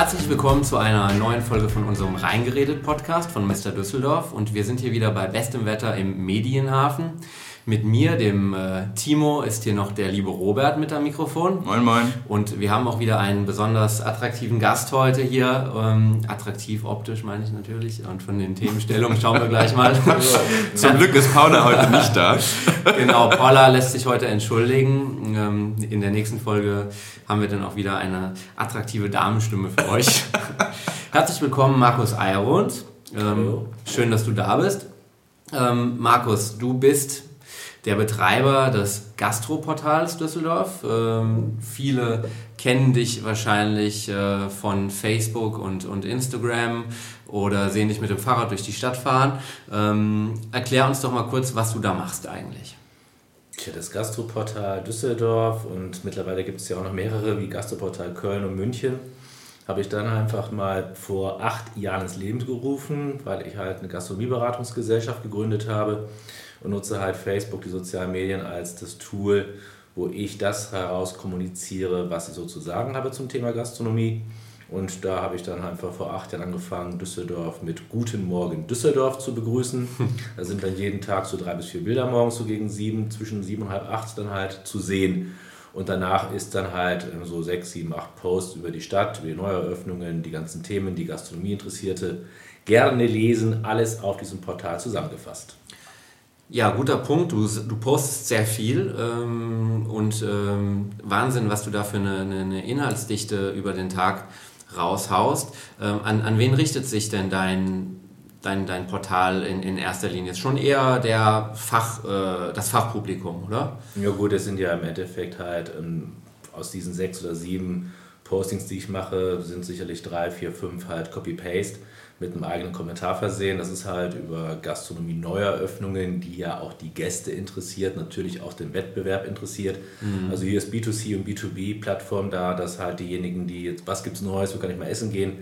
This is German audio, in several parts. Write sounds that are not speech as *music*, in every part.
Herzlich willkommen zu einer neuen Folge von unserem Reingeredet Podcast von Mr. Düsseldorf und wir sind hier wieder bei bestem Wetter im Medienhafen. Mit mir, dem äh, Timo, ist hier noch der liebe Robert mit am Mikrofon. Moin, moin. Und wir haben auch wieder einen besonders attraktiven Gast heute hier. Ähm, attraktiv optisch meine ich natürlich. Und von den Themenstellungen schauen wir gleich mal. *laughs* Zum Glück ist Paula heute nicht da. *laughs* genau, Paula lässt sich heute entschuldigen. Ähm, in der nächsten Folge haben wir dann auch wieder eine attraktive Damenstimme für euch. *laughs* Herzlich willkommen, Markus Eierund. Ähm, schön, dass du da bist. Ähm, Markus, du bist der Betreiber des Gastroportals Düsseldorf. Ähm, viele kennen dich wahrscheinlich äh, von Facebook und, und Instagram oder sehen dich mit dem Fahrrad durch die Stadt fahren. Ähm, erklär uns doch mal kurz, was du da machst eigentlich. Tja, das Gastroportal Düsseldorf und mittlerweile gibt es ja auch noch mehrere wie Gastroportal Köln und München. Habe ich dann einfach mal vor acht Jahren ins Leben gerufen, weil ich halt eine Gastronomieberatungsgesellschaft gegründet habe und nutze halt Facebook, die sozialen Medien als das Tool, wo ich das heraus kommuniziere, was ich so zu sagen habe zum Thema Gastronomie. Und da habe ich dann einfach vor acht Jahren angefangen, Düsseldorf mit Guten Morgen Düsseldorf zu begrüßen. *laughs* Da sind dann jeden Tag so drei bis vier Bilder morgens so gegen sieben, zwischen sieben und halb acht dann halt zu sehen. Und danach ist dann halt ähm, so sechs, sieben, acht Posts über die Stadt, über die Neueröffnungen, die ganzen Themen, die Gastronomie interessierte. Gerne lesen, alles auf diesem Portal zusammengefasst. Ja, guter Punkt. Du, du postest sehr viel ähm, und ähm, Wahnsinn, was du da für eine, eine, Inhaltsdichte über den Tag raushaust. Ähm, an, an wen richtet sich denn dein, dein, dein Portal in, in erster Linie? Ist schon eher der Fach, äh, das Fachpublikum, oder? Ja gut, es sind ja im Endeffekt halt ähm, aus diesen sechs oder sieben Postings, die ich mache, sind sicherlich drei, vier, fünf halt Copy-Paste mit einem eigenen Kommentar versehen. Das ist halt über Gastronomie Neueröffnungen, die ja auch die Gäste interessiert, natürlich auch den Wettbewerb interessiert. Mhm. Also hier ist B2C und B2B-Plattform da, dass halt diejenigen, die jetzt, was gibt es Neues, wo kann ich mal essen gehen,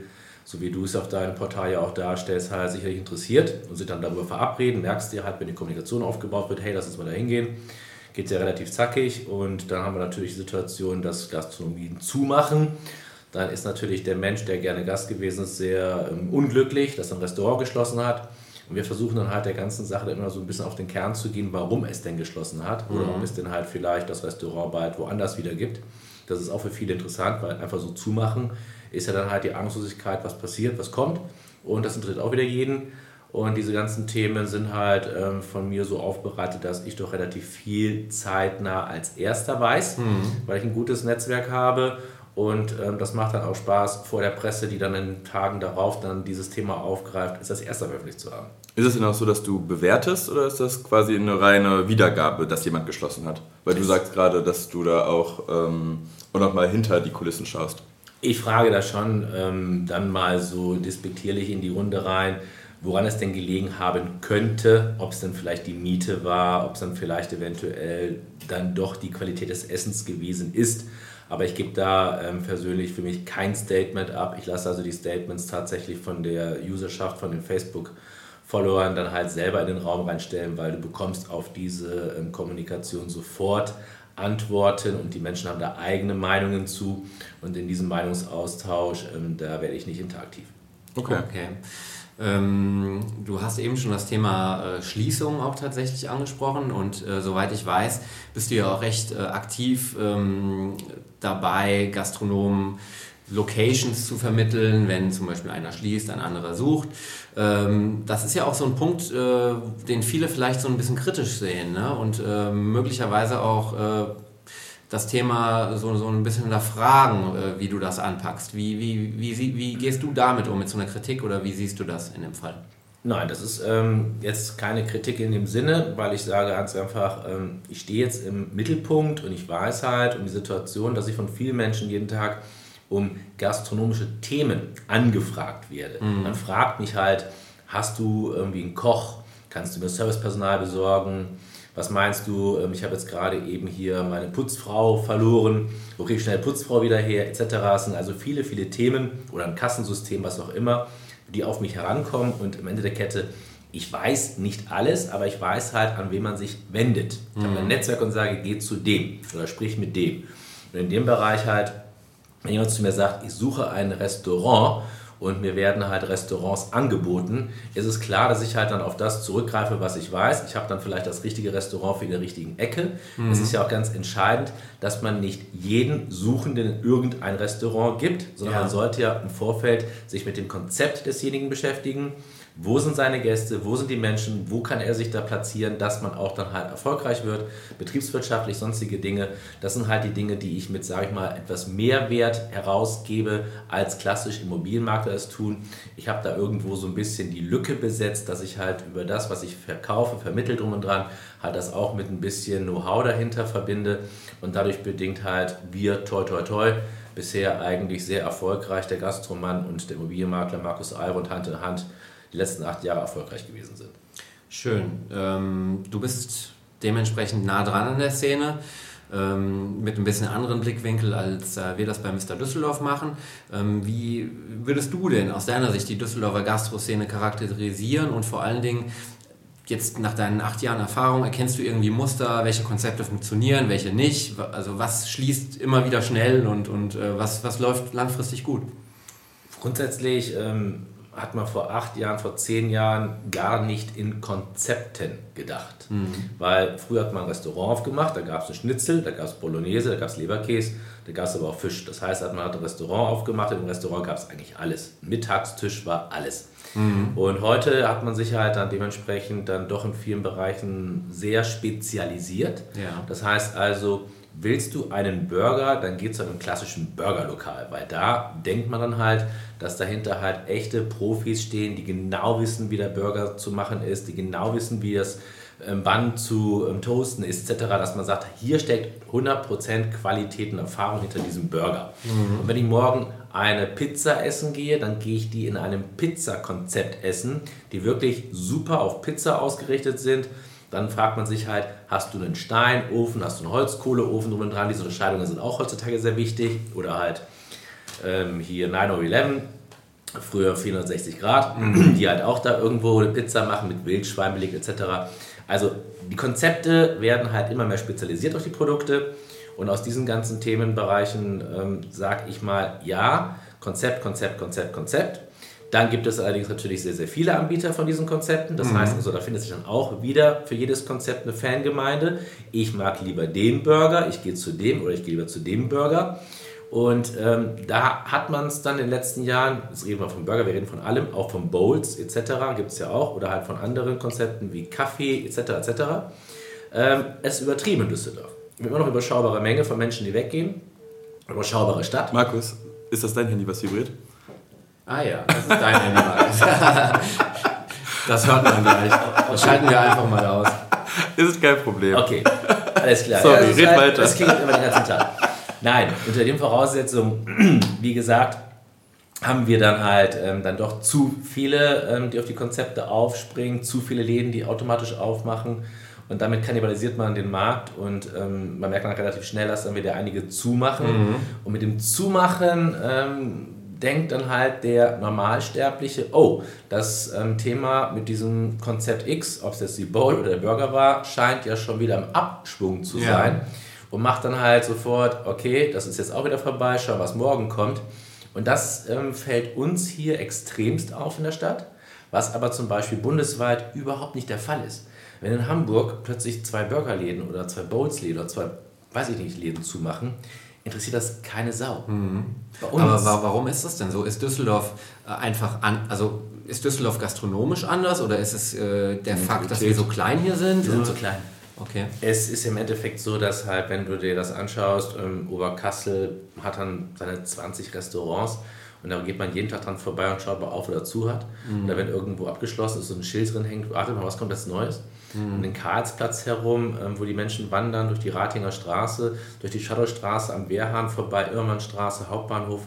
so wie du es auf deinem Portal ja auch darstellst, halt sicherlich interessiert und sich dann darüber verabreden. Merkst du halt, wenn die Kommunikation aufgebaut wird, hey, lass uns mal da hingehen. Geht ja relativ zackig und dann haben wir natürlich die Situation, dass Gastronomien zumachen dann ist natürlich der Mensch, der gerne Gast gewesen ist, sehr ähm, unglücklich, dass ein Restaurant geschlossen hat. Und wir versuchen dann halt der ganzen Sache immer so ein bisschen auf den Kern zu gehen, warum es denn geschlossen hat oder mhm. ob es denn halt vielleicht das Restaurant bald woanders wieder gibt. Das ist auch für viele interessant, weil einfach so zumachen ist ja dann halt die Angstlosigkeit, was passiert, was kommt. Und das interessiert auch wieder jeden. Und diese ganzen Themen sind halt ähm, von mir so aufbereitet, dass ich doch relativ viel zeitnah als Erster weiß, mhm. weil ich ein gutes Netzwerk habe und ähm, das macht dann auch Spaß vor der Presse, die dann in den Tagen darauf dann dieses Thema aufgreift, ist das erst einmal öffentlich zu haben. Ist es denn auch so, dass du bewertest oder ist das quasi eine reine Wiedergabe, dass jemand geschlossen hat? Weil du sagst gerade, dass du da auch, ähm, auch noch mal hinter die Kulissen schaust. Ich frage da schon ähm, dann mal so despektierlich in die Runde rein, woran es denn gelegen haben könnte, ob es dann vielleicht die Miete war, ob es dann vielleicht eventuell dann doch die Qualität des Essens gewesen ist aber ich gebe da ähm, persönlich für mich kein Statement ab. Ich lasse also die Statements tatsächlich von der Userschaft, von den Facebook-Followern dann halt selber in den Raum reinstellen, weil du bekommst auf diese ähm, Kommunikation sofort Antworten und die Menschen haben da eigene Meinungen zu. Und in diesem Meinungsaustausch, ähm, da werde ich nicht interaktiv. Okay. okay. Ähm, du hast eben schon das Thema äh, Schließung auch tatsächlich angesprochen und äh, soweit ich weiß, bist du ja auch recht äh, aktiv ähm, dabei, Gastronomen Locations zu vermitteln, wenn zum Beispiel einer schließt, ein anderer sucht. Ähm, das ist ja auch so ein Punkt, äh, den viele vielleicht so ein bisschen kritisch sehen ne? und äh, möglicherweise auch äh, das Thema so, so ein bisschen hinterfragen, wie du das anpackst. Wie, wie, wie, wie gehst du damit um, mit so einer Kritik oder wie siehst du das in dem Fall? Nein, das ist ähm, jetzt keine Kritik in dem Sinne, weil ich sage ganz einfach, ähm, ich stehe jetzt im Mittelpunkt und ich weiß halt um die Situation, dass ich von vielen Menschen jeden Tag um gastronomische Themen angefragt werde. Mhm. Man fragt mich halt, hast du irgendwie einen Koch? Kannst du mir Servicepersonal besorgen? was meinst du, ähm, ich habe jetzt gerade eben hier meine Putzfrau verloren, wo kriege ich schnell Putzfrau wieder her, etc. Es sind also viele, viele Themen oder ein Kassensystem, was auch immer, die auf mich herankommen und am Ende der Kette, ich weiß nicht alles, aber ich weiß halt, an wen man sich wendet. Ich mhm. habe ein Netzwerk und sage, geh zu dem oder sprich mit dem. Und in dem Bereich halt Wenn jemand zu mir sagt, ich suche ein Restaurant und mir werden halt Restaurants angeboten, ist es klar, dass ich halt dann auf das zurückgreife, was ich weiß. Ich habe dann vielleicht das richtige Restaurant für die richtigen Ecke. Mhm. Es ist ja auch ganz entscheidend, dass man nicht jeden Suchenden irgendein Restaurant gibt, sondern ja. man sollte ja im Vorfeld sich mit dem Konzept desjenigen beschäftigen wo sind seine Gäste, wo sind die Menschen, wo kann er sich da platzieren, dass man auch dann halt erfolgreich wird, betriebswirtschaftlich, sonstige Dinge. Das sind halt die Dinge, die ich mit, sage ich mal, etwas Mehrwert herausgebe, als klassisch Immobilienmakler es tun. Ich habe da irgendwo so ein bisschen die Lücke besetzt, dass ich halt über das, was ich verkaufe, vermittelt drum und dran, halt das auch mit ein bisschen Know-how dahinter verbinde und dadurch bedingt halt wir, toi toi toi, bisher eigentlich sehr erfolgreich, der Gastroman und der Immobilienmakler Markus Eilrund Hand in Hand die letzten acht Jahre erfolgreich gewesen sind. Schön. Ähm, du bist dementsprechend nah dran an der Szene. Ähm, mit ein bisschen anderen Blickwinkel, als äh, wir das bei Mr. Düsseldorf machen. Ähm, wie würdest du denn aus deiner Sicht die Düsseldorfer Gastroszene charakterisieren und vor allen Dingen jetzt nach deinen acht Jahren Erfahrung, erkennst du irgendwie Muster, welche Konzepte funktionieren, welche nicht? Also was schließt immer wieder schnell und, und äh, was, was läuft langfristig gut? Grundsätzlich ähm, hat man vor acht Jahren, vor zehn Jahren gar nicht in Konzepten gedacht. Mhm. Weil früher hat man ein Restaurant aufgemacht, da gab es ein Schnitzel, da gab es Bolognese, da gab es Leberkäse, da gab es aber auch Fisch. Das heißt, man hat ein Restaurant aufgemacht, im Restaurant gab es eigentlich alles. Mittagstisch war alles. Mhm. Und heute hat man sich halt dann dementsprechend dann doch in vielen Bereichen sehr spezialisiert. Ja. Das heißt also, willst du einen Burger, dann geht es zu einem klassischen Burgerlokal, weil da denkt man dann halt, dass dahinter halt echte Profis stehen, die genau wissen, wie der Burger zu machen ist, die genau wissen, wie das ähm, Band zu ähm, toasten ist, etc., dass man sagt, hier steckt 100% Qualität und Erfahrung hinter diesem Burger. Mhm. Und wenn ich morgen eine Pizza essen gehe, dann gehe ich die in einem Pizza-Konzept essen, die wirklich super auf Pizza ausgerichtet sind, dann fragt man sich halt, hast du einen Steinofen, hast du einen Holzkohleofen drum und dran? Diese Unterscheidungen sind auch heutzutage sehr wichtig. Oder halt ähm, hier 911, früher 460 Grad, mhm. die halt auch da irgendwo eine Pizza machen mit Wildschweinbeleg etc. Also die Konzepte werden halt immer mehr spezialisiert auf die Produkte. Und aus diesen ganzen Themenbereichen ähm, sage ich mal, ja, Konzept, Konzept, Konzept, Konzept. Dann gibt es allerdings natürlich sehr, sehr viele Anbieter von diesen Konzepten. Das mhm. heißt also, da findet sich dann auch wieder für jedes Konzept eine Fangemeinde. Ich mag lieber den Burger, ich gehe zu dem oder ich gehe lieber zu dem Burger. Und ähm, da hat man es dann in den letzten Jahren, jetzt reden wir vom Burger, wir reden von allem, auch von Bowls etc. gibt es ja auch, oder halt von anderen Konzepten wie Kaffee etc. etc. Ähm, es übertrieben in Düsseldorf. Haben immer noch überschaubare Menge von Menschen, die weggehen. Überschaubare Stadt. Markus, ist das dein Handy, was vibriert? Ah ja, das ist dein Handy, *laughs* das hört man gleich. Das schalten wir einfach mal aus. Ist kein Problem. Okay, alles klar. Sorry, ja, red halt, weiter. Das klingt immer den ganzen Tag. Nein, unter den Voraussetzungen, *clears throat* wie gesagt, haben wir dann halt ähm, dann doch zu viele, ähm, die auf die Konzepte aufspringen, zu viele Läden, die automatisch aufmachen und damit kannibalisiert man den Markt und ähm, man merkt dann relativ schnell, dass dann wieder einige zumachen mhm. und mit dem Zumachen ähm, denkt dann halt der Normalsterbliche, oh, das ähm, Thema mit diesem Konzept X, ob es jetzt die Bowl oder der Burger war, scheint ja schon wieder im Abschwung zu ja. sein. Und macht dann halt sofort, okay, das ist jetzt auch wieder vorbei, schau, was morgen kommt. Und das ähm, fällt uns hier extremst auf in der Stadt, was aber zum Beispiel bundesweit überhaupt nicht der Fall ist. Wenn in Hamburg plötzlich zwei Burgerläden oder zwei Bowls-Läden oder zwei, weiß ich nicht, Läden zumachen, interessiert das keine Sau. Mhm. Aber warum ist das denn so? Ist Düsseldorf äh, einfach an, also ist Düsseldorf gastronomisch anders oder ist es äh, der Fakt, dass wir so klein hier sind? Wir sind so klein. Okay. Es ist im Endeffekt so, dass halt, wenn du dir das anschaust, ähm, Oberkassel hat dann seine 20 Restaurants und da geht man jeden Tag dran vorbei und schaut, ob er auf oder zu hat. Mhm. Oder wenn irgendwo abgeschlossen ist, so ein Schild drin hängt, warte mal, was kommt jetzt Neues? Mhm. um den Karlsplatz herum, ähm, wo die Menschen wandern, durch die Ratinger Straße, durch die Shadowstraße am Wehrhahn vorbei, Irrmannstraße, Hauptbahnhof,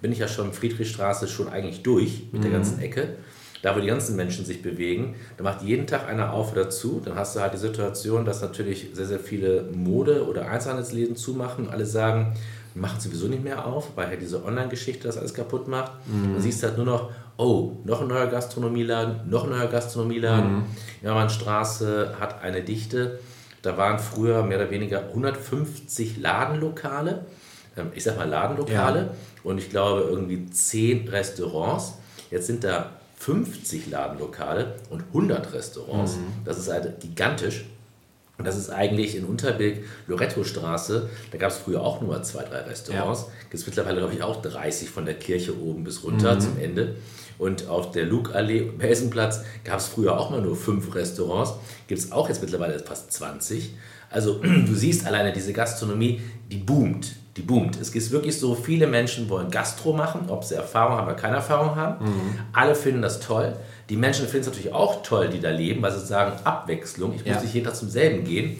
bin ich ja schon Friedrichstraße schon eigentlich durch mit mhm. der ganzen Ecke. Da, wo die ganzen Menschen sich bewegen, da macht jeden Tag einer auf oder zu. Dann hast du halt die Situation, dass natürlich sehr, sehr viele Mode- oder Einzelhandelsläden zumachen. Alle sagen, machen sowieso nicht mehr auf, weil halt diese Online-Geschichte das alles kaputt macht. Mhm. Dann siehst du halt nur noch, oh, noch ein neuer Gastronomieladen, noch ein neuer Gastronomieladen. Mhm. Jamannstraße hat eine Dichte. Da waren früher mehr oder weniger 150 Ladenlokale. ähm, ich sag mal, Ladenlokale ja. und ich glaube irgendwie 10 Restaurants. Jetzt sind da 50 Ladenlokale und 100 Restaurants. Mhm. Das ist halt gigantisch. Und das ist eigentlich in Unterbilk, Loretto-Straße, da gab es früher auch nur zwei, drei Restaurants. Ja. Gibt es mittlerweile, glaube ich, auch 30 von der Kirche oben bis runter mhm. zum Ende. Und auf der Luke-Allee, Belsenplatz, gab es früher auch mal nur fünf Restaurants. Gibt es auch jetzt mittlerweile fast 20. Also *clears throat* du siehst alleine diese Gastronomie, die boomt. Die boomt. Es gibt wirklich so, viele Menschen wollen Gastro machen, ob sie Erfahrung haben oder keine Erfahrung haben. Mhm. Alle finden das toll. Die Menschen finden es natürlich auch toll, die da leben, weil sie sagen, Abwechslung. Ich muss ja. nicht jeden Tag zum selben gehen.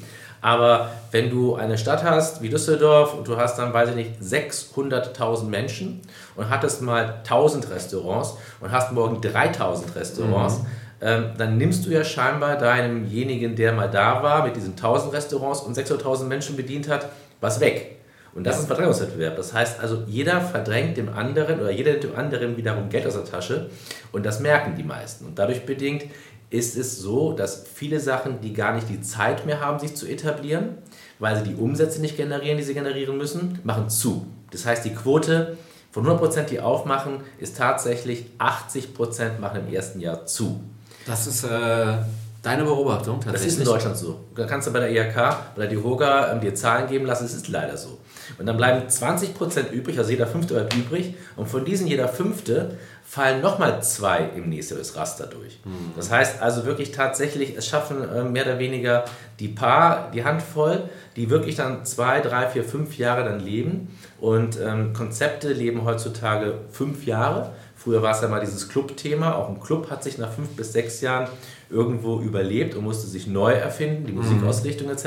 Aber wenn du eine Stadt hast wie Düsseldorf und du hast dann, weiß ich nicht, 600.000 Menschen und hattest mal 1000 Restaurants und hast morgen 3000 Restaurants, mhm. ähm, dann nimmst du ja scheinbar demjenigen, der mal da war, mit diesen 1000 Restaurants und 600.000 Menschen bedient hat, was weg. Und das ist ein Verdrängungswettbewerb. Das heißt also, jeder verdrängt dem anderen oder jeder nimmt dem anderen wiederum Geld aus der Tasche und das merken die meisten. Und dadurch bedingt ist es so, dass viele Sachen, die gar nicht die Zeit mehr haben, sich zu etablieren, weil sie die Umsätze nicht generieren, die sie generieren müssen, machen zu. Das heißt, die Quote von 100%, die aufmachen, ist tatsächlich 80% machen im ersten Jahr zu. Das ist äh, deine Beobachtung tatsächlich? Das ist in Deutschland so. Da kannst du bei der IHK oder die HOGA ähm, dir Zahlen geben lassen, es ist leider so. Und dann bleiben 20% übrig, also jeder Fünfte bleibt übrig. Und von diesen jeder Fünfte fallen nochmal zwei im nächsten Raster durch. Mhm. Das heißt also wirklich tatsächlich, es schaffen äh, mehr oder weniger die Paar, die Handvoll, die wirklich dann zwei, drei, vier, fünf Jahre dann leben. Und ähm, Konzepte leben heutzutage fünf Jahre. Früher war es ja mal dieses Club-Thema. Auch ein Club hat sich nach fünf bis sechs Jahren irgendwo überlebt und musste sich neu erfinden, die mhm. Musikausrichtung etc.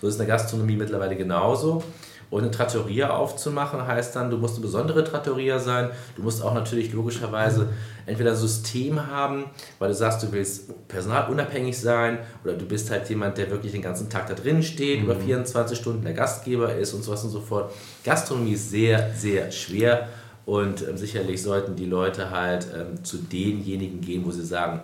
So ist eine Gastronomie mittlerweile genauso. Und eine Trattoria aufzumachen heißt dann, du musst eine besondere Trattoria sein. Du musst auch natürlich logischerweise entweder ein System haben, weil du sagst, du willst personalunabhängig sein oder du bist halt jemand, der wirklich den ganzen Tag da drin steht, mhm. über 24 Stunden der Gastgeber ist und sowas und so fort. Gastronomie ist sehr, sehr schwer und ähm, sicherlich sollten die Leute halt ähm, zu denjenigen gehen, wo sie sagen,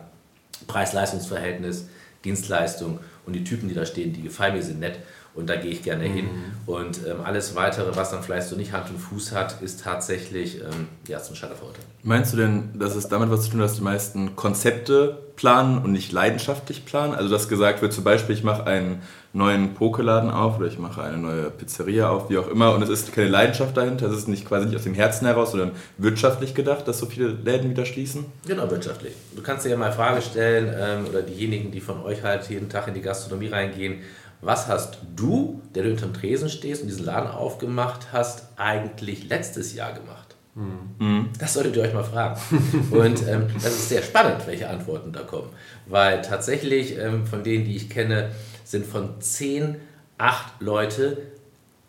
Preis-Leistungs-Verhältnis, Dienstleistung und die Typen, die da stehen, die gefallen mir, sind nett und da gehe ich gerne hin. Mhm. Und ähm, alles weitere, was dann vielleicht so nicht Hand und Fuß hat, ist tatsächlich ähm, ja, zum Scheiterverurteilen. Meinst du denn, dass es damit was zu tun hat, dass die meisten Konzepte planen und nicht leidenschaftlich planen? Also dass gesagt wird, zum Beispiel, ich mache einen neuen Pokeladen auf oder ich mache eine neue Pizzeria auf, wie auch immer, und es ist keine Leidenschaft dahinter, es ist nicht quasi nicht aus dem Herzen heraus, sondern wirtschaftlich gedacht, dass so viele Läden wieder schließen? Genau, wirtschaftlich. Du kannst dir ja mal Frage stellen, ähm, oder diejenigen, die von euch halt jeden Tag in die Gastronomie reingehen, was hast du, der du hinterm Tresen stehst und diesen Laden aufgemacht hast, eigentlich letztes Jahr gemacht? Mhm. Das solltet ihr euch mal fragen. *laughs* Und ähm, das ist sehr spannend, welche Antworten da kommen. Weil tatsächlich ähm, von denen, die ich kenne, sind von zehn, acht Leute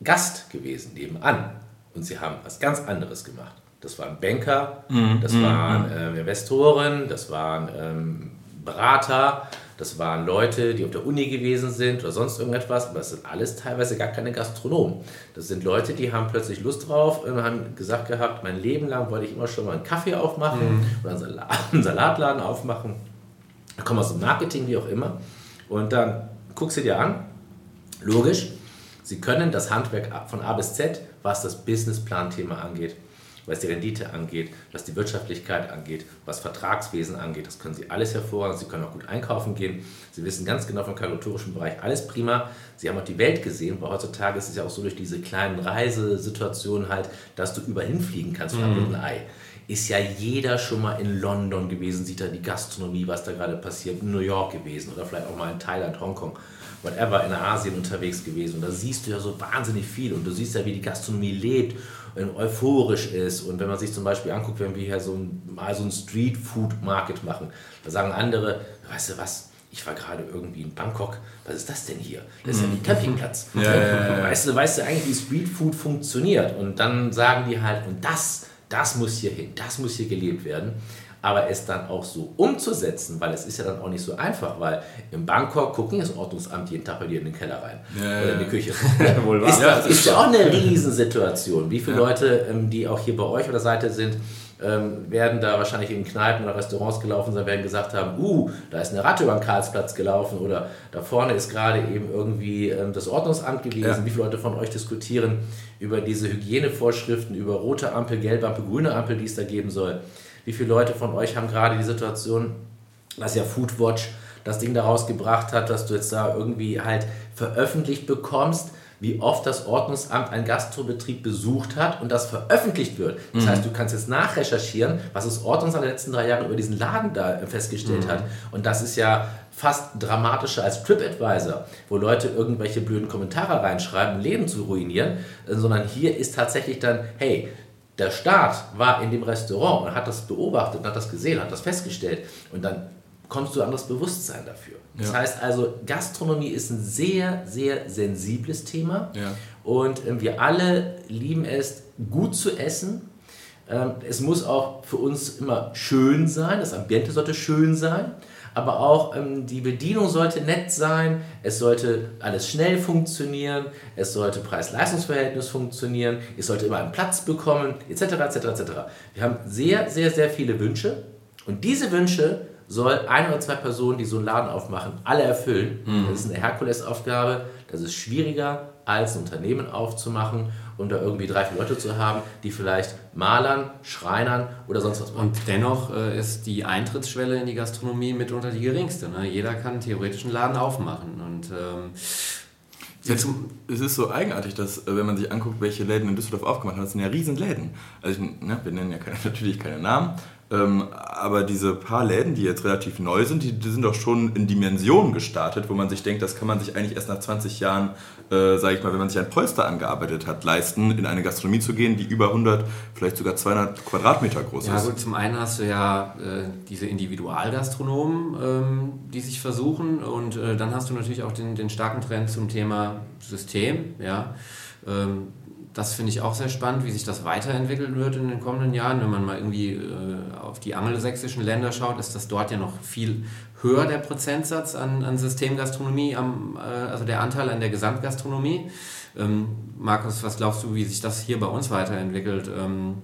Gast gewesen nebenan. Und sie haben was ganz anderes gemacht. Das waren Banker, mhm. das waren äh, Investoren, das waren ähm, Berater, das waren Leute, die auf der Uni gewesen sind oder sonst irgendetwas, aber das sind alles teilweise gar keine Gastronomen. Das sind Leute, die haben plötzlich Lust drauf und haben gesagt gehabt, mein Leben lang wollte ich immer schon mal einen Kaffee aufmachen mhm. oder einen, Salat, *laughs* einen Salatladen aufmachen. Da kommen aus dem Marketing, wie auch immer. Und dann guckst du dir an, logisch, sie können das Handwerk von A bis Z, was das Businessplan-Thema angeht, was die Rendite angeht, was die Wirtschaftlichkeit angeht, was Vertragswesen angeht. Das können Sie alles hervorragend. Sie können auch gut einkaufen gehen. Sie wissen ganz genau vom kalkulatorischen Bereich alles prima. Sie haben auch die Welt gesehen, weil heutzutage ist es ja auch so durch diese kleinen Reisesituationen halt, dass du überall hinfliegen kannst mhm. einem Ei ist ja jeder schon mal in London gewesen, sieht da die Gastronomie, was da gerade passiert, in New York gewesen oder vielleicht auch mal in Thailand, Hongkong, whatever, in Asien unterwegs gewesen. Und da siehst du ja so wahnsinnig viel und du siehst ja, wie die Gastronomie lebt euphorisch ist. Und wenn man sich zum Beispiel anguckt, wenn wir hier so ein, mal so ein Street-Food-Market machen, da sagen andere, weißt du was, ich war gerade irgendwie in Bangkok, was ist das denn hier? Das ist ja wie mhm. Campingplatz. Ja, ja, ja, weißt, du, weißt du eigentlich, wie Streetfood funktioniert? Und dann sagen die halt, und das, das muss hier hin, das muss hier gelebt werden aber es dann auch so umzusetzen, weil es ist ja dann auch nicht so einfach, weil in Bangkok gucken das Ordnungsamt jeden Tag bei dir in den Keller rein ja, oder in die Küche. *laughs* Ja, wohl ist, ja, ist ja auch eine Riesensituation. Wie viele Leute, ähm, die auch hier bei euch auf der Seite sind, ähm, werden da wahrscheinlich in Kneipen oder Restaurants gelaufen sein, werden gesagt haben, uh, da ist eine Ratte über den Karlsplatz gelaufen oder da vorne ist gerade eben irgendwie ähm, das Ordnungsamt gewesen. Ja. Wie viele Leute von euch diskutieren über diese Hygienevorschriften, über rote Ampel, gelbe Ampel, grüne Ampel, die es da geben soll? Wie viele Leute von euch haben gerade die Situation, dass ja Foodwatch das Ding daraus gebracht hat, dass du jetzt da irgendwie halt veröffentlicht bekommst, wie oft das Ordnungsamt einen Gastrobetrieb besucht hat und das veröffentlicht wird. Das mhm. heißt, du kannst jetzt nachrecherchieren, was das Ordnungsamt in den letzten drei Jahren über diesen Laden da festgestellt mhm. hat. Und das ist ja fast dramatischer als TripAdvisor, wo Leute irgendwelche blöden Kommentare reinschreiben, um Leben zu ruinieren, sondern hier ist tatsächlich dann, hey, der Staat war in dem Restaurant und hat das beobachtet und hat das gesehen, hat das festgestellt und dann kommst du anderes Bewusstsein dafür. Das ja. heißt also, Gastronomie ist ein sehr, sehr sensibles Thema ja. und äh, wir alle lieben es, gut zu essen. Ähm, es muss auch für uns immer schön sein, das Ambiente sollte schön sein, aber auch ähm, die Bedienung sollte nett sein, es sollte alles schnell funktionieren, es sollte Preis-Leistungs-Verhältnis funktionieren, es sollte immer einen Platz bekommen, etc., etc., etc. Wir haben sehr, sehr, sehr viele Wünsche und diese Wünsche soll ein oder zwei Personen, die so einen Laden aufmachen, alle erfüllen. Mhm. Das ist eine Herkulesaufgabe. Das ist schwieriger, als ein Unternehmen aufzumachen und da irgendwie drei, vier Leute zu haben, die vielleicht malern, schreinern oder sonst was machen. Und dennoch äh, ist die Eintrittsschwelle in die Gastronomie mitunter die geringste. Ne? Jeder kann theoretisch einen Laden aufmachen. Und ähm, Jetzt, es ist so eigenartig, dass, äh, wenn man sich anguckt, welche Läden in Düsseldorf aufgemacht haben, das sind ja Riesenläden. Also, ne, wir nennen ja keine, *laughs* natürlich keine Namen, ähm, aber diese paar Läden, die jetzt relativ neu sind, die, die, sind doch schon in Dimensionen gestartet, wo man sich denkt, das kann man sich eigentlich erst nach 20 Jahren, äh, sage ich mal, wenn man sich ein Polster angearbeitet hat, leisten, in eine Gastronomie zu gehen, die über 100, vielleicht sogar 200 Quadratmeter groß ja, ist. Ja gut, zum einen hast du ja äh, diese Individualgastronomen, ähm, die sich versuchen und äh, dann hast du natürlich auch den, den starken Trend zum Thema System, ja. Ähm, das finde ich auch sehr spannend, wie sich das weiterentwickeln wird in den kommenden Jahren. Wenn man mal irgendwie äh, auf die angelsächsischen Länder schaut, ist das dort ja noch viel höher, der Prozentsatz an, an Systemgastronomie, am, äh, also der Anteil an der Gesamtgastronomie. Ähm, Markus, was glaubst du, wie sich das hier bei uns weiterentwickelt? Ähm,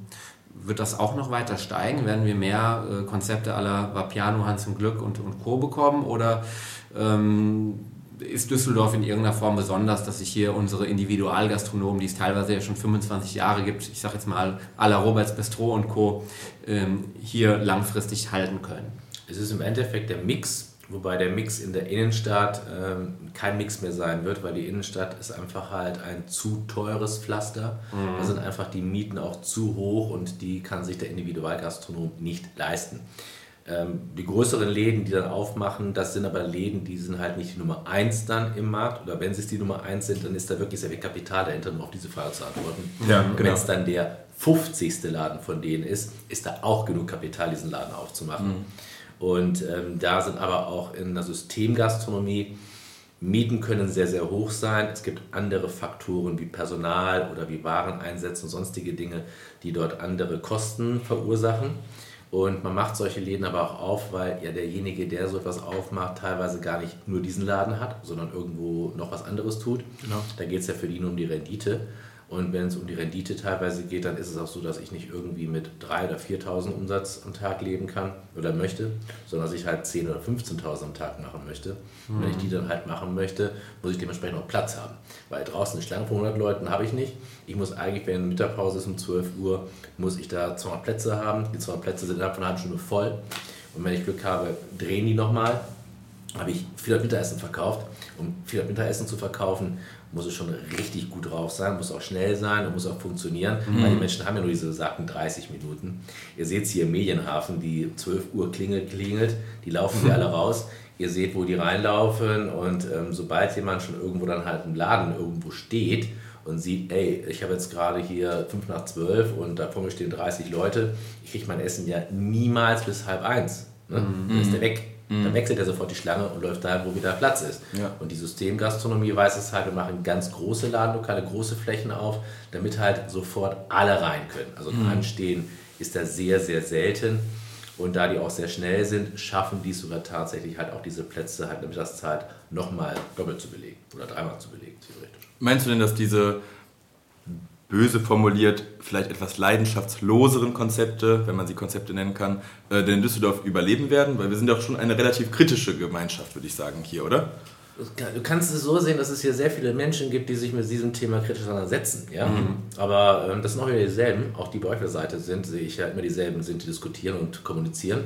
wird das auch noch weiter steigen? Werden wir mehr äh, Konzepte aller Vapiano, Hans und Glück und, und Co. bekommen? Oder ähm, ist Düsseldorf in irgendeiner Form besonders, dass sich hier unsere Individualgastronomen, die es teilweise ja schon 25 Jahre gibt, ich sage jetzt mal à la Roberts Bistro und Co., ähm, hier langfristig halten können? Es ist im Endeffekt der Mix, wobei der Mix in der Innenstadt ähm, kein Mix mehr sein wird, weil die Innenstadt ist einfach halt ein zu teures Pflaster. Mhm. Da sind einfach die Mieten auch zu hoch und die kann sich der Individualgastronom nicht leisten. Ähm, die größeren Läden, die dann aufmachen, das sind aber Läden, die sind halt nicht die Nummer 1 dann im Markt. Oder wenn sie es die Nummer 1 sind, dann ist da wirklich sehr viel Kapital dahinter, um auf diese Frage zu antworten. Ja, genau. Wenn es dann der 50. Laden von denen ist, ist da auch genug Kapital, diesen Laden aufzumachen. Mhm. Und ähm, da sind aber auch in der Systemgastronomie Mieten können sehr, sehr hoch sein. Es gibt andere Faktoren wie Personal oder wie Wareneinsätze und sonstige Dinge, die dort andere Kosten verursachen. Und man macht solche Läden aber auch auf, weil ja derjenige, der so etwas aufmacht, teilweise gar nicht nur diesen Laden hat, sondern irgendwo noch was anderes tut. Genau. Da geht es ja für nur um die Rendite. Und wenn es um die Rendite teilweise geht, dann ist es auch so, dass ich nicht irgendwie mit 3.000 oder 4.000 Umsatz am Tag leben kann oder möchte, sondern dass ich halt 10.000 oder 15.000 am Tag machen möchte. Mhm. Wenn ich die dann halt machen möchte, muss ich dementsprechend auch Platz haben. Weil draußen eine Schlange von 100 Leuten habe ich nicht. Ich muss eigentlich, wenn Mittagpause ist um 12 Uhr, muss ich da 200 Plätze haben. Die 200 Plätze sind innerhalb von einer halben Stunde voll. Und wenn ich Glück habe, drehen die nochmal. Habe ich 400 Mittagessen verkauft. Um 400 Mittagessen zu verkaufen, muss es schon richtig gut drauf sein, muss auch schnell sein und muss auch funktionieren, mhm. weil die Menschen haben ja nur diese besagten 30 Minuten. Ihr seht es hier im Medienhafen, die 12 Uhr klingelt, klingelt, die laufen wir *laughs* alle raus. Ihr seht, wo die reinlaufen und ähm, sobald jemand schon irgendwo dann halt im Laden irgendwo steht und sieht, ey, ich habe jetzt gerade hier 5 nach 12 und da vor mir stehen 30 Leute, ich kriege mein Essen ja niemals bis halb eins. Ne? Mhm. Dann ist der weg. Mhm. Dann wechselt er sofort die Schlange und läuft dahin, wo wieder Platz ist. Ja. Und die Systemgastronomie weiß es halt, wir machen ganz große Ladenlokale, große Flächen auf, damit halt sofort alle rein können. Also mhm. Anstehen ist da sehr, sehr selten. Und da die auch sehr schnell sind, schaffen die sogar tatsächlich halt auch diese Plätze halt in der Mittagszeit nochmal doppelt zu belegen oder dreimal zu belegen, theoretisch. Meinst du denn, dass diese böse formuliert, vielleicht etwas leidenschaftsloseren Konzepte, wenn man sie Konzepte nennen kann, äh, denn in Düsseldorf überleben werden? Weil wir sind doch schon eine relativ kritische Gemeinschaft, würde ich sagen, hier, oder? Du kannst es so sehen, dass es hier sehr viele Menschen gibt, die sich mit diesem Thema kritisch auseinandersetzen. Ja? Mhm. Aber ähm, das sind auch wieder dieselben, auch die bei euch Seite sind, sehe ich ja immer dieselben sind, die diskutieren und kommunizieren.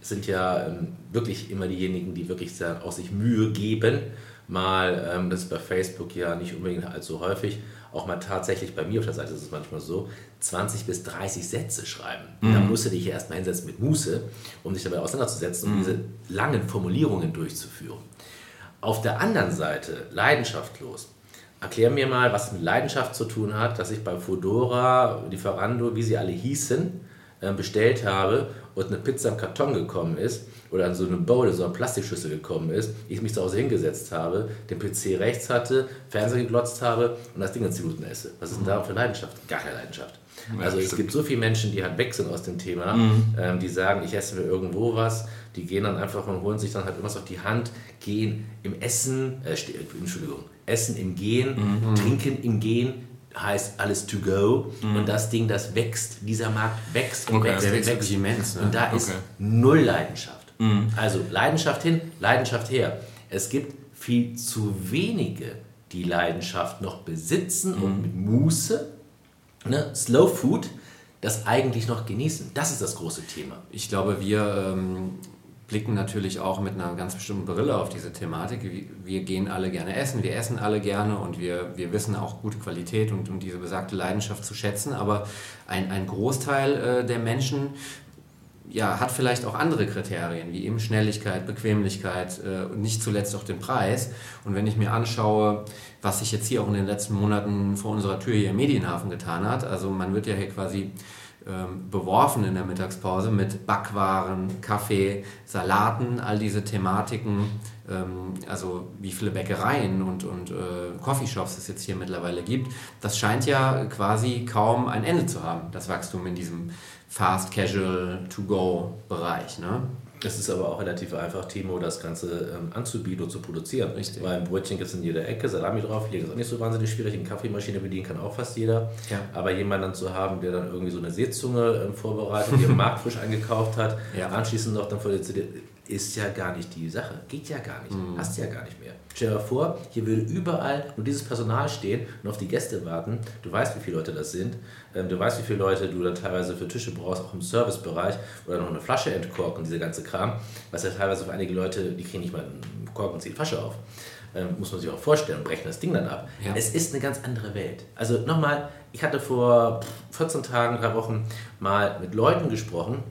Es sind ja ähm, wirklich immer diejenigen, die wirklich sehr, auch sich Mühe geben, mal, ähm, das ist bei Facebook ja nicht unbedingt allzu häufig, auch mal tatsächlich bei mir auf der Seite ist es manchmal so, 20 bis 30 Sätze schreiben. Mhm. Da musst du dich ja erstmal hinsetzen mit Muße, um dich dabei auseinanderzusetzen, um mhm. diese langen Formulierungen durchzuführen. Auf der anderen Seite, leidenschaftlos. Erklär mir mal, was mit Leidenschaft zu tun hat, dass ich bei Fodora, Lieferando, wie sie alle hießen, bestellt habe und eine Pizza im Karton gekommen ist oder in so eine Bowl, so eine Plastikschüssel gekommen ist, ich mich zu Hause hingesetzt habe, den PC rechts hatte, Fernseher geglotzt habe und das Ding in 10 Minuten esse. Was ist denn da für Leidenschaft? Gar keine Leidenschaft. Also es gibt so viele Menschen, die halt weg sind aus dem Thema, mhm. ähm, die sagen, ich esse mir irgendwo was, die gehen dann einfach und holen sich dann halt irgendwas auf die Hand, gehen im Essen, äh, Entschuldigung, Essen im Gehen, mhm. Trinken im Gehen, heißt alles to go mhm. und das Ding, das wächst, dieser Markt wächst und okay, wächst, wächst, wächst. Immens, ne? und da okay. ist null Leidenschaft. Mhm. Also Leidenschaft hin, Leidenschaft her. Es gibt viel zu wenige, die Leidenschaft noch besitzen mhm. und mit Muße, ne, Slow Food, das eigentlich noch genießen. Das ist das große Thema. Ich glaube, wir ähm, blicken natürlich auch mit einer ganz bestimmten Brille auf diese Thematik. Wir gehen alle gerne essen, wir essen alle gerne und wir, wir wissen auch gute Qualität und, und diese besagte Leidenschaft zu schätzen. Aber ein, ein Großteil äh, der Menschen ja, hat vielleicht auch andere Kriterien, wie eben Schnelligkeit, Bequemlichkeit äh, und nicht zuletzt auch den Preis. Und wenn ich mir anschaue, was sich jetzt hier auch in den letzten Monaten vor unserer Tür hier im Medienhafen getan hat, also man wird ja hier quasi ähm, beworfen in der Mittagspause mit Backwaren, Kaffee, Salaten, all diese Thematiken, ähm, also wie viele Bäckereien und, und äh, Coffeeshops es jetzt hier mittlerweile gibt, das scheint ja quasi kaum ein Ende zu haben, das Wachstum in diesem Fast Casual To-Go Bereich. Ne? Es ist aber auch relativ einfach, Timo, das Ganze ähm, anzubieten und zu produzieren. Richtig. Weil ein Brötchen gibt es in jeder Ecke, Salami drauf, hier ist auch nicht so wahnsinnig schwierig. Eine Kaffeemaschine bedienen kann auch fast jeder. Ja. Aber jemanden zu haben, der dann irgendwie so eine Seezunge ähm, vorbereitet, die im *laughs* Markt frisch eingekauft hat, ja. anschließend noch dann vor der CD, ist ja gar nicht die Sache. Geht ja gar nicht. Mhm. Hast du ja gar nicht mehr. Stell dir vor, hier würde überall nur dieses Personal stehen und auf die Gäste warten. Du weißt, wie viele Leute das sind. Ähm, du weißt, wie viele Leute du dann teilweise für Tische brauchst, auch im Servicebereich oder noch eine Flasche entkorken, diese ganze Kram. Was ja teilweise für einige Leute, die kriegen nicht mal einen Korken und ziehen Flasche auf. Ähm, muss man sich auch vorstellen, brechen das Ding dann ab. Ja. Es ist eine ganz andere Welt. Also nochmal, ich hatte vor 14 Tagen, drei Wochen mal mit Leuten gesprochen,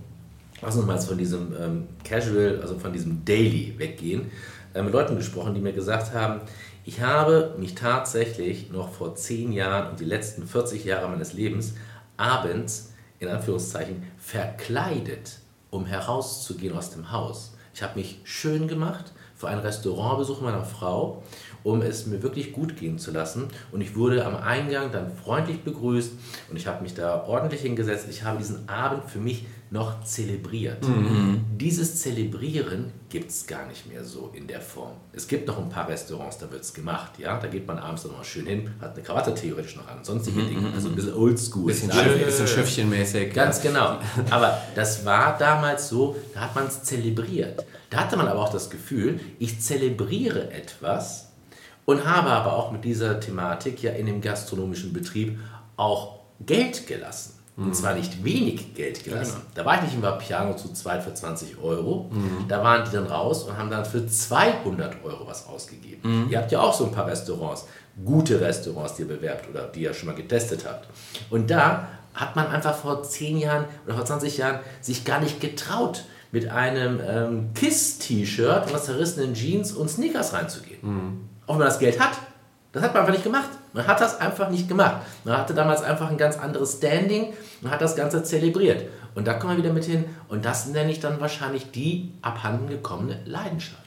lass uns mal von diesem ähm, Casual, also von diesem Daily weggehen äh, mit Leuten gesprochen, die mir gesagt haben, ich habe mich tatsächlich noch vor zehn Jahren und die letzten 40 Jahre meines Lebens abends, in Anführungszeichen, verkleidet, um herauszugehen aus dem Haus. Ich habe mich schön gemacht für einen Restaurantbesuch meiner Frau, um es mir wirklich gut gehen zu lassen. Und ich wurde am Eingang dann freundlich begrüßt und ich habe mich da ordentlich hingesetzt. Ich habe diesen Abend für mich noch zelebriert. Mhm. Dieses Zelebrieren gibt es gar nicht mehr so in der Form. Es gibt noch ein paar Restaurants, da wird es gemacht. Ja? Da geht man abends dann mal schön hin, hat eine Krawatte theoretisch noch an, sonstige mhm. Dinge. Also ein bisschen oldschool. Bisschen, Schiff, bisschen Schiffchenmäßig. Ganz ja. genau. Aber das war damals so, da hat man es zelebriert. Da hatte man aber auch das Gefühl, ich zelebriere etwas und habe aber auch mit dieser Thematik ja in dem gastronomischen Betrieb auch Geld gelassen. Und zwar nicht wenig Geld gelassen. Genau. Da war ich nicht im Piano zu zweit für 20 Euro. Mhm. Da waren die dann raus und haben dann für 200 Euro was ausgegeben. Mhm. Ihr habt ja auch so ein paar Restaurants, gute Restaurants, die ihr bewerbt oder die ihr schon mal getestet habt. Und da hat man einfach vor 10 Jahren oder vor 20 Jahren sich gar nicht getraut, mit einem ähm, KISS-T-Shirt und einer zerrissenen Jeans und Sneakers reinzugehen. Mhm. Auch wenn man das Geld hat. Das hat man einfach nicht gemacht. Man hat das einfach nicht gemacht. Man hatte damals einfach ein ganz anderes Standing und hat das Ganze zelebriert. Und da kommen wir wieder mit hin. Und das nenne ich dann wahrscheinlich die abhanden gekommene Leidenschaft.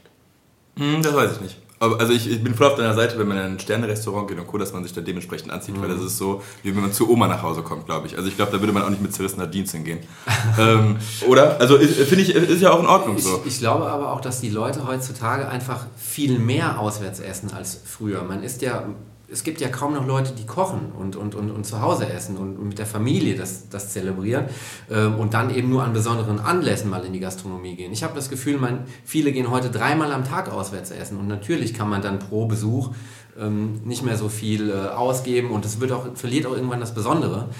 Hm, das weiß ich nicht. Aber, also ich, ich, bin voll auf deiner Seite, wenn man in ein Sterne-Restaurant geht und Co., dass man sich da dementsprechend anzieht, mhm. weil das ist so, wie wenn man zu Oma nach Hause kommt, glaube ich. Also ich glaube, da würde man auch nicht mit zerrissener Jeans hingehen. *laughs* ähm, oder? Also finde ich, ist ja auch in Ordnung ich, so. Ich glaube aber auch, dass die Leute heutzutage einfach viel mehr auswärts essen als früher. Man isst ja es gibt ja kaum noch Leute, die kochen und, und, und, und zu Hause essen und, mit der Familie das, das zelebrieren ähm, und dann eben nur an besonderen Anlässen mal in die Gastronomie gehen. Ich habe das Gefühl, man, viele gehen heute dreimal am Tag auswärts essen und natürlich kann man dann pro Besuch ähm, nicht mehr so viel äh, ausgeben und es auch, verliert auch irgendwann das Besondere.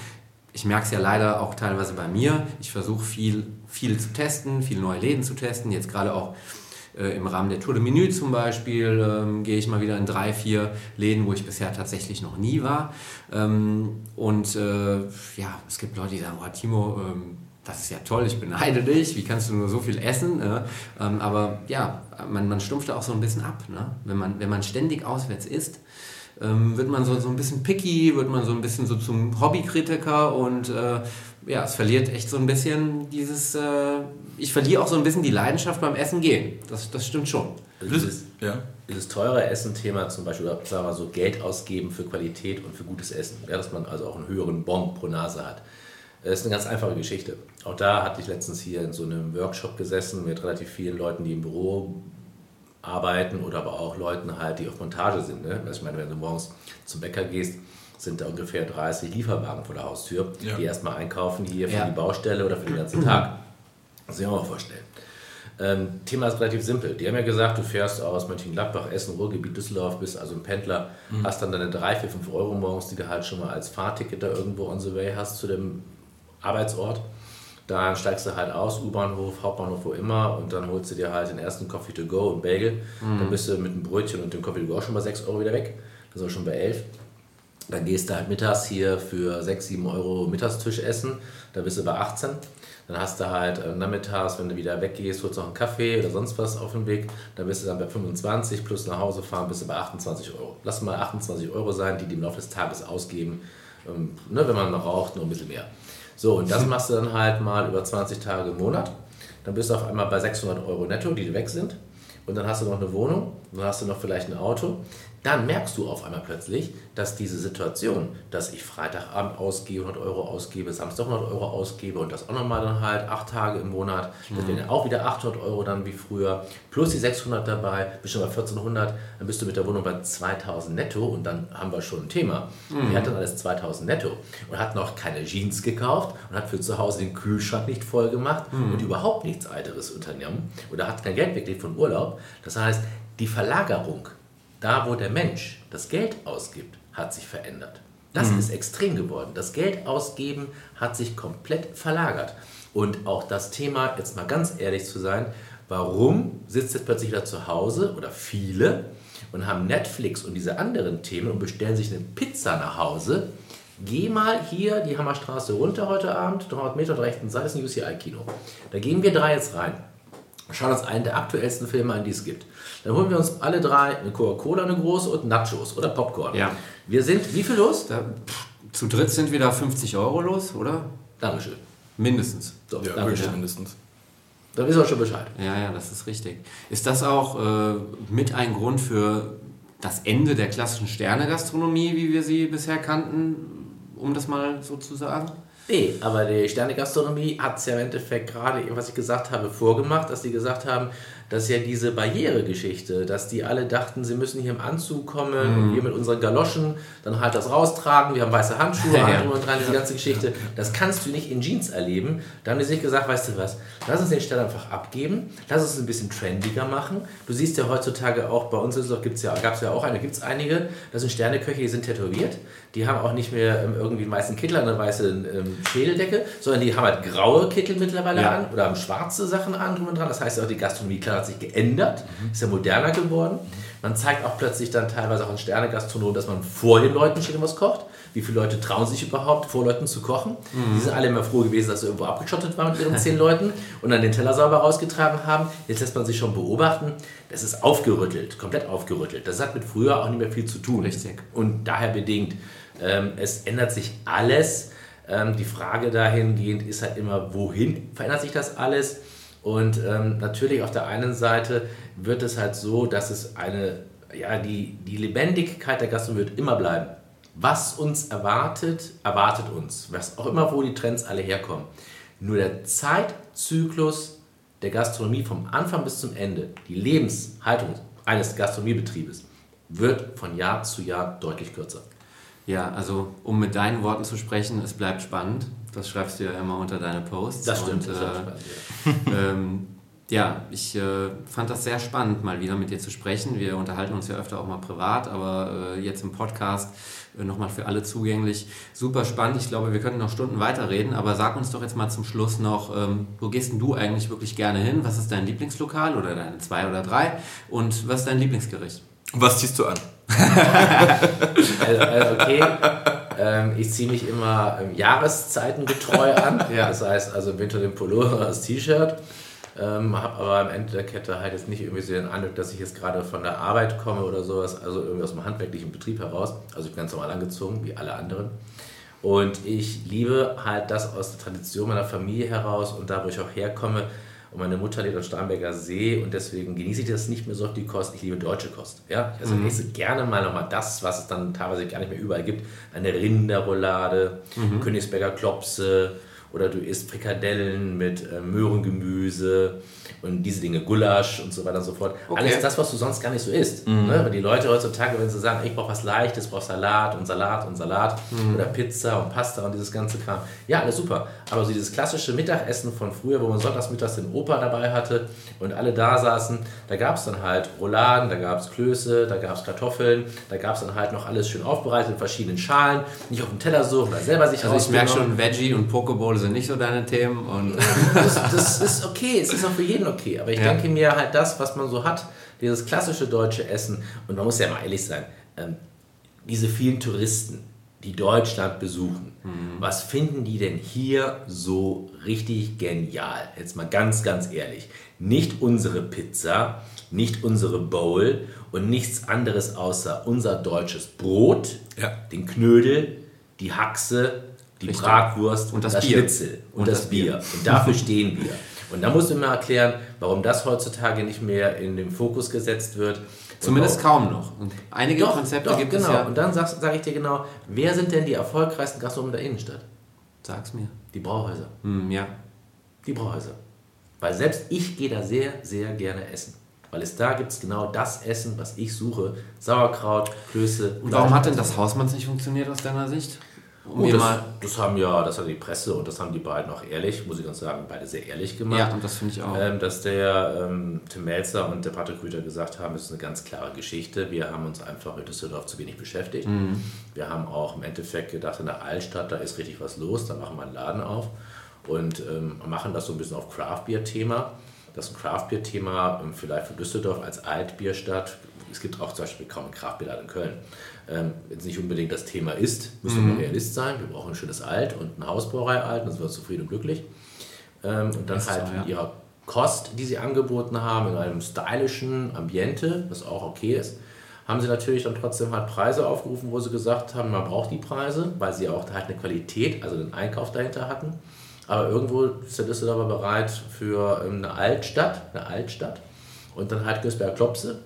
Ich merke es ja leider auch teilweise bei mir. Ich versuche viel, viel zu testen, viele neue Läden zu testen, jetzt gerade auch äh, Im Rahmen der Tour de Menü zum Beispiel ähm, gehe ich mal wieder in drei, vier Läden, wo ich bisher tatsächlich noch nie war. Ähm, und äh, ja, es gibt Leute, die sagen, oh, Timo, ähm, das ist ja toll, ich beneide dich, wie kannst du nur so viel essen? Äh? Aber ja, man, man stumpft da auch so ein bisschen ab. Ne? Wenn, man, wenn man ständig auswärts isst, ähm, wird man so, so ein bisschen picky, wird man so ein bisschen so zum Hobbykritiker und äh, ja, es verliert echt so ein bisschen dieses, äh, ich verliere auch so ein bisschen die Leidenschaft beim Essen gehen. Das, das stimmt schon. Also dieses, ja. dieses teure Essen-Thema zum Beispiel, oder sagen wir so Geld ausgeben für Qualität und für gutes Essen, ja, dass man also auch einen höheren Bon pro Nase hat. Das ist eine ganz einfache Geschichte. Auch da hatte ich letztens hier in so einem Workshop gesessen mit relativ vielen Leuten, die im Büro arbeiten oder aber auch Leuten halt, die auf Montage sind. Ne? Also ich meine, wenn du morgens zum Bäcker gehst, sind da ungefähr 30 Lieferwagen vor der Haustür, ja. die erstmal einkaufen hier für ja. die Baustelle oder für den ganzen Tag. Das kann ich mir mal vorstellen. Ähm, Thema ist relativ simpel. Die haben ja gesagt, du fährst aus Mönchengladbach, Essen, Ruhrgebiet, Düsseldorf, bist also ein Pendler, mhm. hast dann deine 3, 4, 5 Euro morgens, die du halt schon mal als Fahrticket da irgendwo on the way hast zu dem Arbeitsort. Dann steigst du halt aus, U-Bahnhof, Hauptbahnhof, wo immer, und dann holst du dir halt den ersten Coffee to go und Bagel. Mhm. Dann bist du mit einem Brötchen und dem Coffee to go auch schon bei 6 Euro wieder weg. Das ist auch schon bei 11. Dann gehst du halt mittags hier für 6, 7 Euro Mittagstisch essen, da bist du bei 18. Dann hast du halt äh, nachmittags, wenn du wieder weggehst, holst du noch einen Kaffee oder sonst was auf dem Weg. Dann bist du dann bei 25 plus nach Hause fahren, bist du bei 28 Euro. Lass mal 28 Euro sein, die die im Laufe des Tages ausgeben, ähm, ne, wenn man noch raucht, noch ein bisschen mehr. So, und das *laughs* machst du dann halt mal über 20 Tage im Monat. Dann bist du auf einmal bei 600 Euro netto, die weg sind. Und dann hast du noch eine Wohnung, dann hast du noch vielleicht ein Auto dann merkst du auf einmal plötzlich, dass diese Situation, dass ich Freitagabend ausgebe, 100 Euro ausgebe, Samstag 100 Euro ausgebe und das auch nochmal dann halt acht Tage im Monat, mhm. das wären auch wieder 800 Euro dann wie früher, plus die 600 dabei, bist schon bei 1400, dann bist du mit der Wohnung bei 2000 netto und dann haben wir schon ein Thema. Mhm. Er hat dann alles 2000 netto und hat noch keine Jeans gekauft und hat für zu Hause den Kühlschrank nicht voll gemacht mhm. und überhaupt nichts weiteres unternommen oder hat kein Geld weggelegt von Urlaub. Das heißt, die Verlagerung da, wo der Mensch das Geld ausgibt, hat sich verändert. Das mhm. ist extrem geworden. Das Geld ausgeben hat sich komplett verlagert. Und auch das Thema, jetzt mal ganz ehrlich zu sein, warum sitzt jetzt plötzlich wieder zu Hause oder viele und haben Netflix und diese anderen Themen und bestellen sich eine Pizza nach Hause? Geh mal hier die Hammerstraße runter heute Abend, 300 Meter rechten Seite ist ein UCI-Kino. Da gehen wir drei jetzt rein. Schauen uns einen der aktuellsten Filme an, die es gibt. Dann holen wir uns alle drei eine Coca-Cola, eine große und Nachos oder Popcorn. Ja. Wir sind, wie viel los? Da, pff, zu dritt sind wir da 50 Euro los, oder? Dankeschön. Mindestens. So, ja, Dankeschön. mindestens. Dann wissen wir schon Bescheid. Ja, ja, das ist richtig. Ist das auch äh, mit ein Grund für das Ende der klassischen Sternegastronomie, wie wir sie bisher kannten, um das mal so zu sagen? Nee, aber die Sternegastronomie hat es ja im Endeffekt gerade, was ich gesagt habe, vorgemacht, dass sie gesagt haben, dass ja diese Barrieregeschichte, dass die alle dachten, sie müssen hier im Anzug kommen mhm. und wir mit unseren Galoschen dann halt das raustragen, wir haben weiße Handschuhe ja. und dran, diese ganze Geschichte, das kannst du nicht in Jeans erleben. Da haben die sich gesagt, weißt du was, lass uns den Stern einfach abgeben, lass uns ein bisschen trendiger machen. Du siehst ja heutzutage auch, bei uns gibt's ja, gab es ja auch eine, gibt es einige, das sind Sterneköche, die sind tätowiert, die haben auch nicht mehr ähm, irgendwie einen weißen Kittel, eine weiße ähm, Schädeldecke, sondern die haben halt graue Kittel mittlerweile ja. an oder haben schwarze Sachen an drum und dran. Das heißt auch, die Gastronomie, klar, hat sich geändert, mhm. ist ja moderner geworden. Man zeigt auch plötzlich dann teilweise auch in Sternegastronomen, dass man vor den Leuten und was kocht. Wie viele Leute trauen sich überhaupt, vor Leuten zu kochen? Mhm. Die sind alle immer froh gewesen, dass sie irgendwo abgeschottet waren mit ihren zehn Leuten und dann den Teller sauber rausgetragen haben. Jetzt lässt man sich schon beobachten. Das ist aufgerüttelt, komplett aufgerüttelt. Das hat mit früher auch nicht mehr viel zu tun. Richtig. Und daher bedingt, ähm, es ändert sich alles. Ähm, die Frage dahingehend ist halt immer, wohin verändert sich das alles? Und ähm, natürlich auf der einen Seite wird es halt so, dass es eine, ja, die, die Lebendigkeit der Gastronomie wird immer bleiben. Was uns erwartet, erwartet uns. Was auch immer, wo die Trends alle herkommen. Nur der Zeitzyklus der Gastronomie vom Anfang bis zum Ende, die Lebenshaltung eines Gastronomiebetriebes, wird von Jahr zu Jahr deutlich kürzer. Ja, also um mit deinen Worten zu sprechen, es bleibt spannend. Das schreibst du ja immer unter deine Posts. Das stimmt. Und, das äh, spannend, *laughs* ja. ähm, ja, ich äh, fand das sehr spannend, mal wieder mit dir zu sprechen. Wir unterhalten uns ja öfter auch mal privat, aber äh, jetzt im Podcast äh, nochmal für alle zugänglich. Super spannend. Ich glaube, wir könnten noch Stunden weiterreden, aber sag uns doch jetzt mal zum Schluss noch, ähm, wo gehst denn du eigentlich wirklich gerne hin? Was ist dein Lieblingslokal oder deine zwei oder drei? Und was ist dein Lieblingsgericht? Und was ziehst du an? *laughs* Also, also okay, ähm, ich ziehe mich immer ähm, jahreszeitengetreu an. *laughs* Ja. Das heißt also im Winter den Pullover, das T-Shirt. Ähm, habe aber am Ende der Kette halt jetzt nicht irgendwie so den Eindruck, dass ich jetzt gerade von der Arbeit komme oder sowas, also irgendwie aus dem handwerklichen Betrieb heraus. Also ich bin ganz normal angezogen, wie alle anderen. Und ich liebe halt das aus der Tradition meiner Familie heraus und da, wo ich auch herkomme. Und meine Mutter lebt am Starnberger See und deswegen genieße ich das nicht mehr so auf die Kost. Ich liebe deutsche Kost. Ja? Also ich esse gerne mal nochmal das, was es dann teilweise gar nicht mehr überall gibt. Eine Rinderroulade, Königsberger Klopse oder du isst Frikadellen mit äh, Möhrengemüse und diese Dinge, Gulasch und so weiter und so fort. Okay. Alles das, was du sonst gar nicht so isst. Ne? Weil die Leute heutzutage, wenn sie sagen, ich brauche was Leichtes, brauche Salat und Salat und Salat oder Pizza und Pasta und dieses ganze Kram. Ja, alles super. Aber so dieses klassische Mittagessen von früher, wo man sonntags mittags den Opa dabei hatte und alle da saßen, da gab es dann halt Rouladen, da gab es Klöße, da gab es Kartoffeln, da gab es dann halt noch alles schön aufbereitet in verschiedenen Schalen, nicht auf dem Teller so oder selber sich Also ich merke schon, Veggie und Pokeball sind nicht so deine Themen und das, das ist okay, es ist auch für jeden okay. Aber ich Ja. denke mir halt das, was man so hat, dieses klassische deutsche Essen. Und man muss ja mal ehrlich sein, ähm, diese vielen Touristen, die Deutschland besuchen, was finden die denn hier so richtig genial? Jetzt mal ganz, ganz ehrlich. Nicht unsere Pizza, nicht unsere Bowl und nichts anderes außer unser deutsches Brot, Ja. den Knödel, die Haxe, die Richtig. Bratwurst Und das Bier. Schnitzel und, das, Bier. Und dafür stehen wir. *laughs* Und da musst du mir erklären, warum das heutzutage nicht mehr in den Fokus gesetzt wird. zumindest kaum noch. Und einige doch, Konzepte doch, gibt genau. es ja. Und dann sage sag ich dir genau, wer sind denn die erfolgreichsten Gastronomen der Innenstadt? Sag's mir. Die Brauhäuser. Hm, ja. Die Brauhäuser. Weil selbst ich gehe da sehr, sehr gerne essen. Weil es da gibt es genau das Essen, was ich suche. Sauerkraut, Klöße. Und warum hat denn das Hausmanns nicht funktioniert aus deiner Sicht? Um Oh, das, mal. das haben ja, das hat die Presse und das haben die beiden auch ehrlich, muss ich ganz sagen, beide sehr ehrlich gemacht. Ja, und das finde ich auch. Ähm, dass der ähm, Tim Melzer und der Patrick Rüter gesagt haben, es ist eine ganz klare Geschichte. Wir haben uns einfach in Düsseldorf zu wenig beschäftigt. Mhm. Wir haben auch im Endeffekt gedacht, in der Altstadt, da ist richtig was los, da machen wir einen Laden auf und ähm, machen das so ein bisschen auf Craft-Bier-Thema. Das ist ein Craft-Bier-Thema ähm, vielleicht für Düsseldorf als Altbierstadt. Es gibt auch zum Beispiel kaum einen Craft-Bierladen in Köln. Ähm, jetzt nicht unbedingt das Thema ist, müssen Mhm. wir Realist sein. Wir brauchen ein schönes Alt und eine Hausbrauerei Alt, dann sind wir zufrieden und glücklich. Ähm, und dann Das halt so, ja. mit ihrer Kost, die sie angeboten haben, in einem stylischen Ambiente, was auch okay ist, haben sie natürlich dann trotzdem halt Preise aufgerufen, wo sie gesagt haben, man braucht die Preise, weil sie auch halt eine Qualität, also den Einkauf dahinter hatten. Aber irgendwo ist der Düsseldorfer bereit für ähm, eine Altstadt, eine Altstadt und dann halt Gösberger Klopse,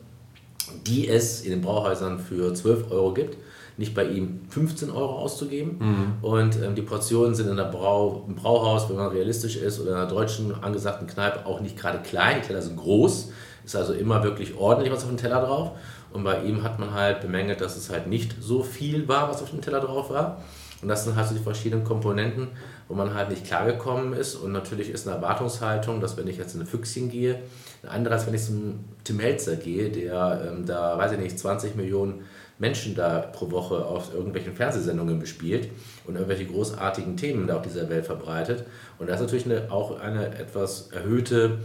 die es in den Brauhäusern für 12 Euro gibt, nicht bei ihm 15 Euro auszugeben. Und ähm, die Portionen sind in der Brau, im Brauhaus, wenn man realistisch ist, oder in einer deutschen angesagten Kneipe auch nicht gerade klein. Die Teller sind groß, ist also immer wirklich ordentlich was auf dem Teller drauf. Und bei ihm hat man halt bemängelt, dass es halt nicht so viel war, was auf dem Teller drauf war. Und das sind halt so die verschiedenen Komponenten, wo man halt nicht klargekommen ist. Und natürlich ist eine Erwartungshaltung, dass wenn ich jetzt in eine Füchschen gehe, eine andere, als wenn ich zum Tim Melzer gehe, der ähm, da, weiß ich nicht, 20 Millionen Menschen da pro Woche auf irgendwelchen Fernsehsendungen bespielt und irgendwelche großartigen Themen da auf dieser Welt verbreitet. Und da ist natürlich eine, auch eine etwas erhöhte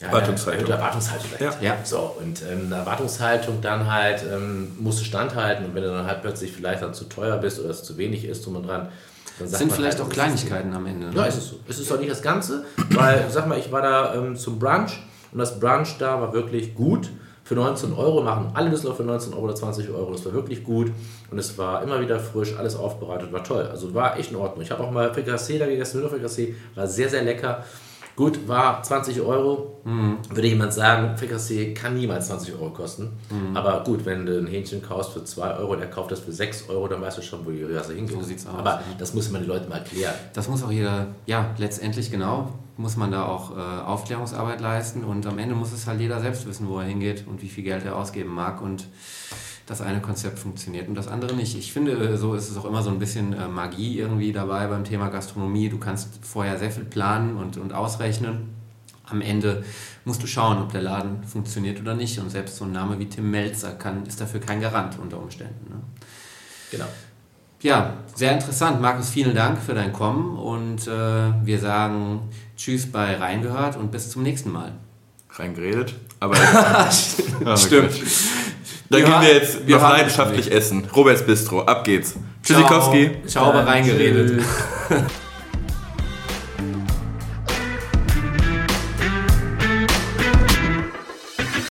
ja, Erwartungshaltung. Erhöhte Erwartungshaltung. dahinter. Ja. So, und ähm, eine Erwartungshaltung dann halt ähm, musst du standhalten und wenn du dann halt plötzlich vielleicht dann zu teuer bist oder es zu wenig ist, drum und dran, Das sind vielleicht halt, auch Kleinigkeiten am Ende. Ne? ja, ist es so. Es ist doch nicht das Ganze, weil, sag mal, ich war da ähm, zum Brunch und das Brunch da war wirklich gut. Für 19 Euro machen alle Düsseldorf für 19 Euro oder 20 Euro. Das war wirklich gut und es war immer wieder frisch, alles aufbereitet, war toll. Also war echt in Ordnung. Ich habe auch mal Frikassee da gegessen, Hühnerfrikassee, war sehr, sehr lecker. Gut, war 20 Euro. Würde jemand sagen, Frikassee kann niemals 20 Euro kosten. Aber gut, wenn du ein Hähnchen kaufst für 2 Euro und er kauft das für 6 Euro, dann weißt du schon, wo die Reise hingeht. So sieht's aus, Aber ja. das muss man den Leuten mal erklären. Das muss auch jeder, ja, letztendlich genau, muss man da auch äh, Aufklärungsarbeit leisten und am Ende muss es halt jeder selbst wissen, wo er hingeht und wie viel Geld er ausgeben mag. Und das eine Konzept funktioniert und das andere nicht. Ich finde, äh, so ist es auch immer so ein bisschen äh, Magie irgendwie dabei beim Thema Gastronomie. Du kannst vorher sehr viel planen und, und ausrechnen. Am Ende musst du schauen, ob der Laden funktioniert oder nicht. Und selbst so ein Name wie Tim Melzer kann, ist dafür kein Garant unter Umständen. Ne? Genau. Ja, sehr interessant. Markus, vielen Dank für dein Kommen und äh, wir sagen Tschüss bei Reingehört und bis zum nächsten Mal. Reingeredet, aber *laughs* stimmt. Dann gehen wir jetzt wir noch leidenschaftlich essen. Roberts Bistro, ab geht's. Tschüssikowski. Ciao, Ciao bei Reingeredet. *laughs*